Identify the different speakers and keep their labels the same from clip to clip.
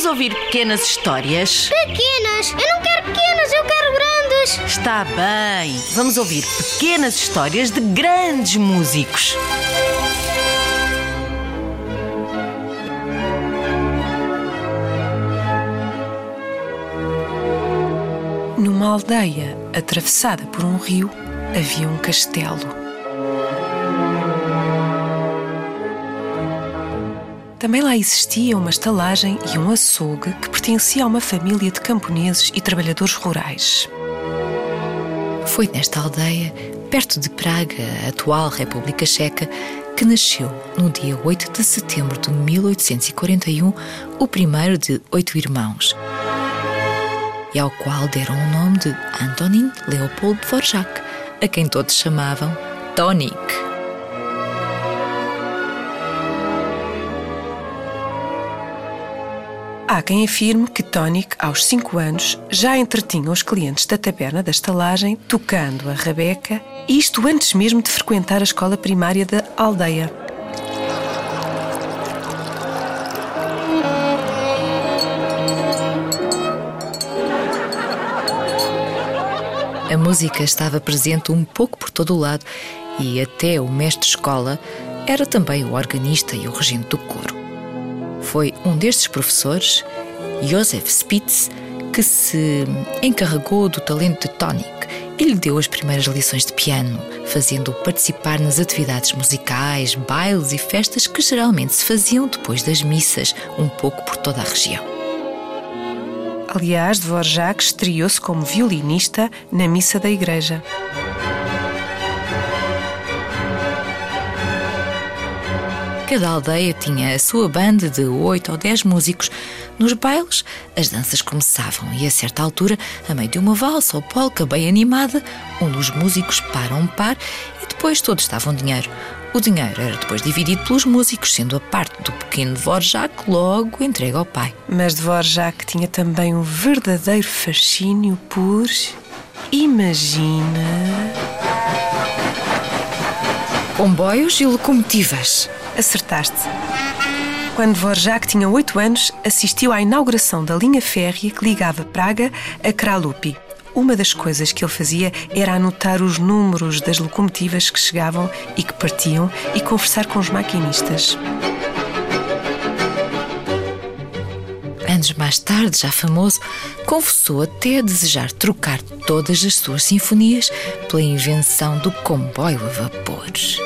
Speaker 1: Vamos ouvir pequenas histórias?
Speaker 2: Pequenas! Eu não quero pequenas, eu quero grandes!
Speaker 1: Está bem. Vamos ouvir pequenas histórias de grandes músicos.
Speaker 3: Numa aldeia atravessada por um rio, havia um castelo. Também lá existia uma estalagem e um açougue que pertencia a uma família de camponeses e trabalhadores rurais.
Speaker 4: Foi nesta aldeia, perto de Praga, atual República Checa, que nasceu, no dia 8 de setembro de 1841, o primeiro de oito irmãos, e ao qual deram o nome de Antonin Leopold Dvorak, a quem todos chamavam Tonik.
Speaker 3: Há quem afirme que Tónic, aos 5 anos, já entretinha os clientes da taberna da estalagem tocando a rabeca, isto antes mesmo de frequentar a escola primária da aldeia.
Speaker 4: A música estava presente um pouco por todo o lado e até o mestre escola era também o organista e o regente do coro. Foi um destes professores, Josef Spitz, que se encarregou do talento de Tonic e lhe deu as primeiras lições de piano, fazendo-o participar nas atividades musicais, bailes e festas que geralmente se faziam depois das missas, um pouco por toda a região.
Speaker 3: Aliás, Dvorak estreou-se como violinista na missa da igreja.
Speaker 4: Cada aldeia tinha a sua banda de oito ou dez músicos. Nos bailes, as danças começavam e, a certa altura, a meio de uma valsa ou polca bem animada, um dos músicos para um par e depois todos davam dinheiro. O dinheiro era depois dividido pelos músicos, sendo a parte do pequeno Dvorak logo entregue ao pai.
Speaker 3: Mas Dvorak tinha também um verdadeiro fascínio por. Imagina.
Speaker 4: Comboios e locomotivas.
Speaker 3: Acertaste. Quando Dvorak tinha 8 anos, assistiu à inauguração da linha férrea que ligava Praga a Kralupy. Uma das coisas que ele fazia era anotar os números das locomotivas que chegavam e que partiam e conversar com os maquinistas.
Speaker 4: Anos mais tarde, já famoso, confessou até desejar trocar todas as suas sinfonias pela invenção do comboio a vapores.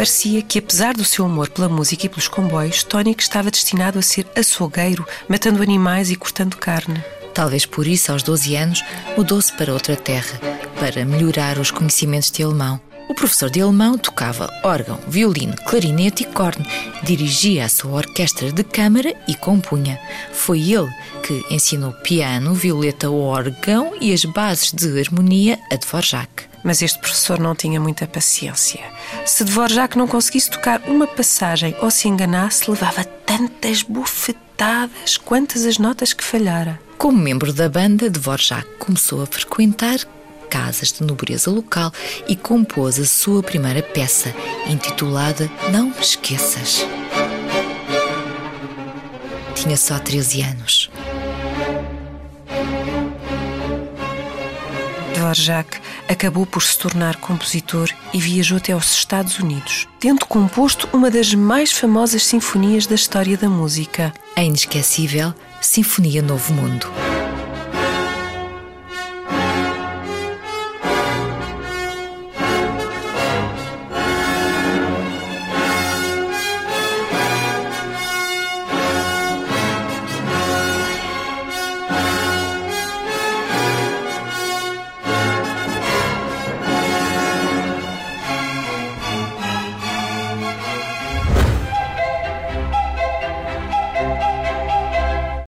Speaker 3: Parecia que, apesar do seu amor pela música e pelos comboios, Tónico estava destinado a ser açougueiro, matando animais e cortando carne.
Speaker 4: Talvez por isso, aos 12 anos, mudou-se para outra terra, para melhorar os conhecimentos de alemão. O professor de alemão tocava órgão, violino, clarinete e corne, dirigia a sua orquestra de câmara e compunha. Foi ele que ensinou piano, violeta, órgão e as bases de harmonia a Dvorak.
Speaker 3: Mas este professor não tinha muita paciência. Se Dvorak não conseguisse tocar uma passagem ou se enganasse, levava tantas bufetadas quantas as notas que falhara.
Speaker 4: Como membro da banda, Dvorak começou a frequentar casas de nobreza local e compôs a sua primeira peça, intitulada Não Me Esqueças. Tinha só 13 anos.
Speaker 3: Dvorak acabou por se tornar compositor e viajou até aos Estados Unidos, tendo composto uma das mais famosas sinfonias da história da música.
Speaker 4: A inesquecível Sinfonia Novo Mundo.